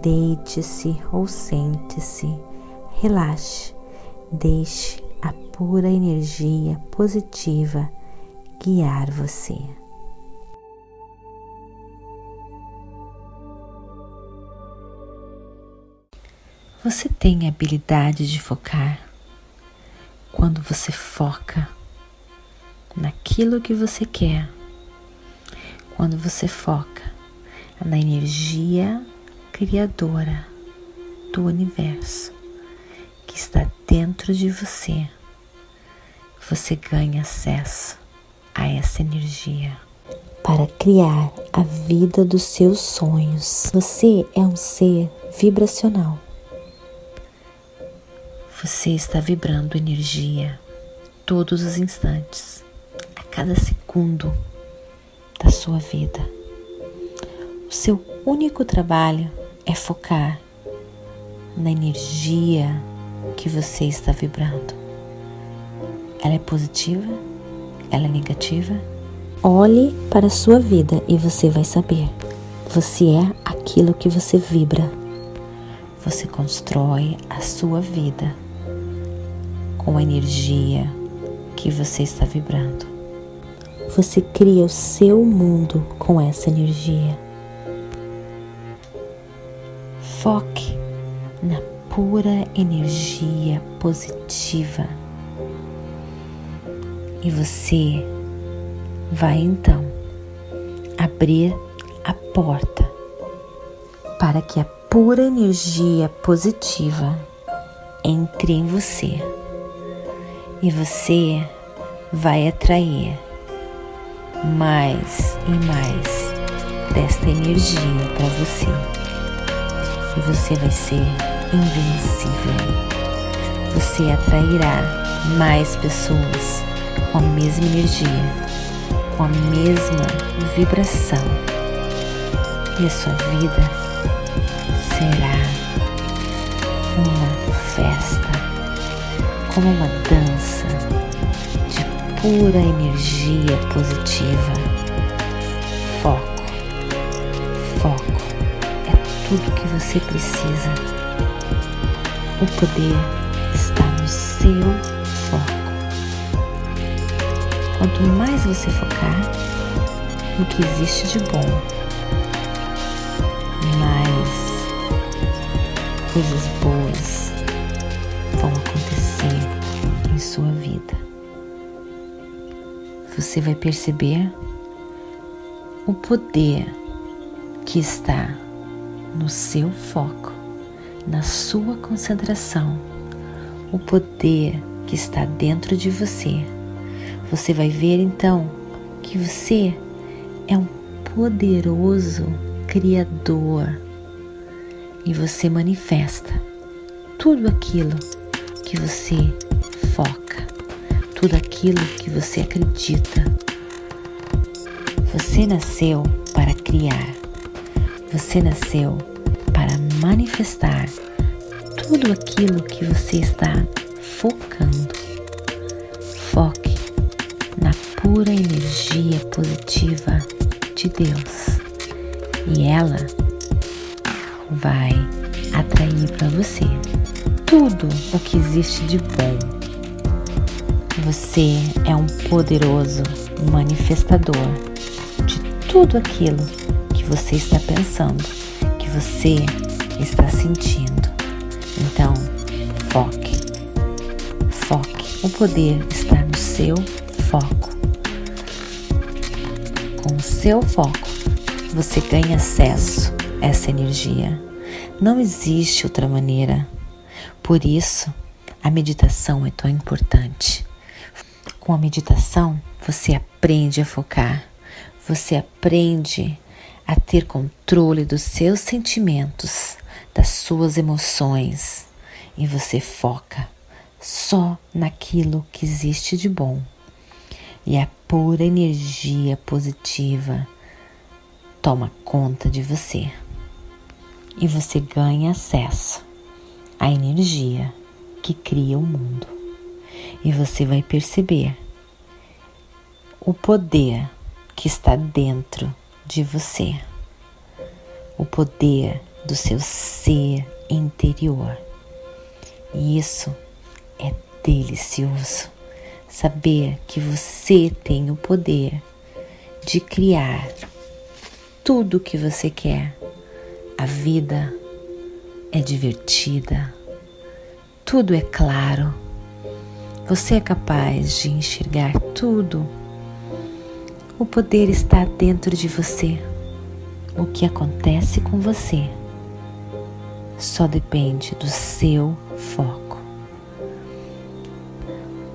deite-se ou sente-se, relaxe, deixe a pura energia positiva guiar você. Você tem a habilidade de focar quando você foca naquilo que você quer, quando você foca na energia criadora do universo que está dentro de você, você ganha acesso a essa energia para criar a vida dos seus sonhos. Você é um ser vibracional. Você está vibrando energia todos os instantes, a cada segundo da sua vida. O seu único trabalho é focar na energia que você está vibrando. Ela é positiva? Ela é negativa? Olhe para a sua vida e você vai saber. Você é aquilo que você vibra. Você constrói a sua vida com a energia que você está vibrando. Você cria o seu mundo com essa energia. Foque na pura energia positiva e você vai então abrir a porta para que a pura energia positiva entre em você e você vai atrair mais e mais desta energia para você. E você vai ser invencível. Você atrairá mais pessoas com a mesma energia, com a mesma vibração. E a sua vida será uma festa como uma dança de pura energia positiva. Tudo que você precisa. O poder está no seu foco. Quanto mais você focar no que existe de bom, mais coisas boas vão acontecer em sua vida. Você vai perceber o poder que está no seu foco, na sua concentração, o poder que está dentro de você. Você vai ver então que você é um poderoso Criador e você manifesta tudo aquilo que você foca, tudo aquilo que você acredita. Você nasceu para criar, você nasceu para manifestar tudo aquilo que você está focando. Foque na pura energia positiva de Deus e ela vai atrair para você tudo o que existe de bom. Você é um poderoso manifestador de tudo aquilo que você está pensando, que você está sentindo. Então, foque, foque. O poder está no seu foco. Com o seu foco, você ganha acesso a essa energia. Não existe outra maneira por isso, a meditação é tão importante. Com a meditação, você aprende a focar, você aprende a ter controle dos seus sentimentos, das suas emoções e você foca só naquilo que existe de bom. E a pura energia positiva toma conta de você. E você ganha acesso à energia que cria o mundo. E você vai perceber o poder que está dentro de você, o poder do seu ser interior. E isso é delicioso. Saber que você tem o poder de criar tudo o que você quer. A vida é divertida, tudo é claro. Você é capaz de enxergar tudo. O poder está dentro de você. O que acontece com você só depende do seu foco.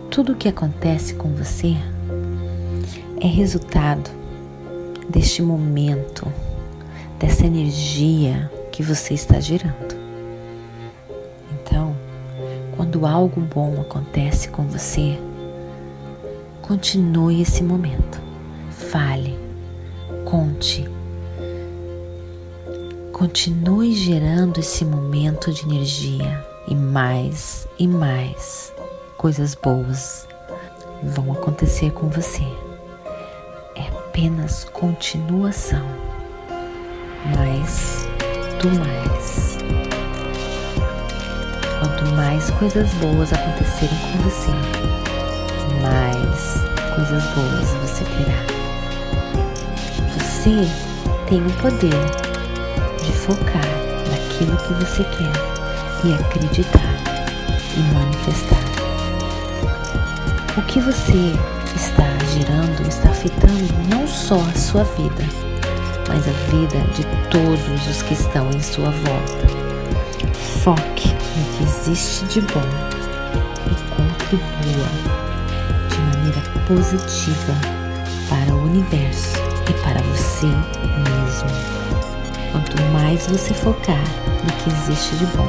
Tudo o que acontece com você é resultado deste momento, dessa energia que você está gerando. Então, quando algo bom acontece com você, continue esse momento. Conte. Continue gerando esse momento de energia e mais e mais coisas boas vão acontecer com você. É apenas continuação, mais do mais. Quanto mais coisas boas acontecerem com você, mais coisas boas você terá. Você tem o poder de focar naquilo que você quer e acreditar e manifestar. O que você está gerando está afetando não só a sua vida, mas a vida de todos os que estão em sua volta. Foque no que existe de bom e contribua de maneira positiva para o universo e para você mesmo. Quanto mais você focar no que existe de bom,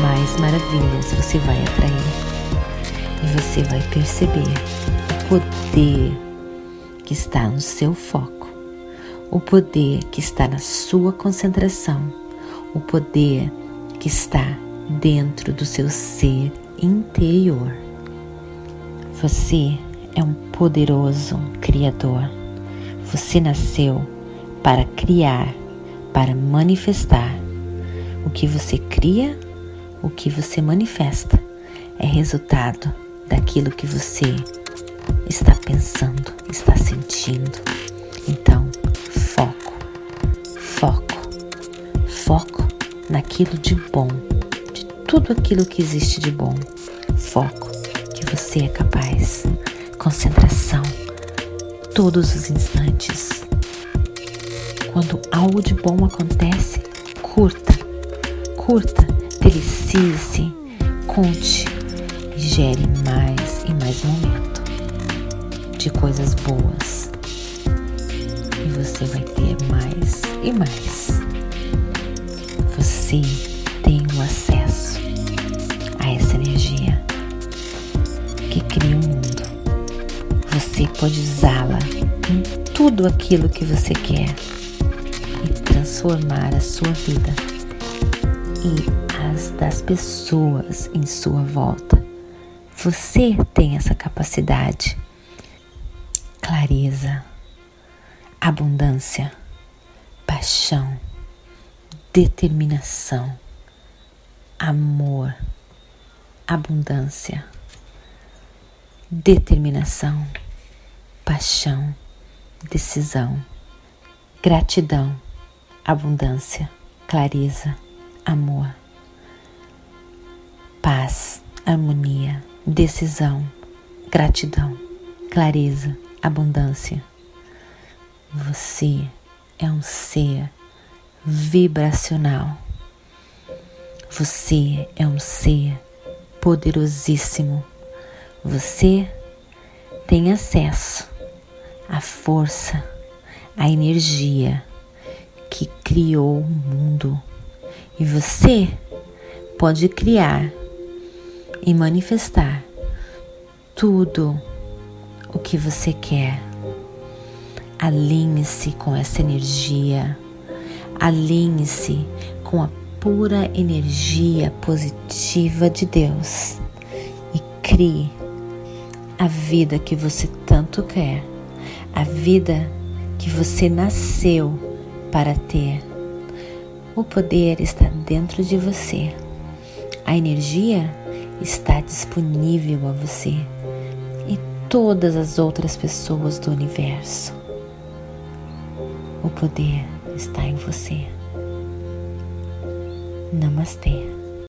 mais maravilhas você vai atrair e você vai perceber o poder que está no seu foco, o poder que está na sua concentração, o poder que está dentro do seu ser interior. Você é um poderoso Criador. Você nasceu para criar, para manifestar. O que você cria, o que você manifesta, é resultado daquilo que você está pensando, está sentindo. Então, foco, foco, foco naquilo de bom, de tudo aquilo que existe de bom. Foco que você é capaz. Concentração, todos os instantes. Quando algo de bom acontece, curta, curta, delicie-se, conte gere mais e mais momento de coisas boas. E você vai ter mais e mais. Você tem o acesso a essa energia que cria o um mundo. Você pode em tudo aquilo que você quer e transformar a sua vida e as das pessoas em sua volta você tem essa capacidade. Clareza, abundância, paixão, determinação, amor, abundância, determinação, paixão, decisão, gratidão, abundância, clareza, amor, paz, harmonia decisão, gratidão, clareza, abundância. Você é um ser vibracional. Você é um ser poderosíssimo. Você tem acesso à força, à energia que criou o mundo. E você pode criar e manifestar tudo o que você quer. Alinhe-se com essa energia, alinhe-se com a pura energia positiva de Deus. E crie a vida que você tanto quer, a vida que você nasceu para ter. O poder está dentro de você. A energia está disponível a você e todas as outras pessoas do universo. O poder está em você. Namastê.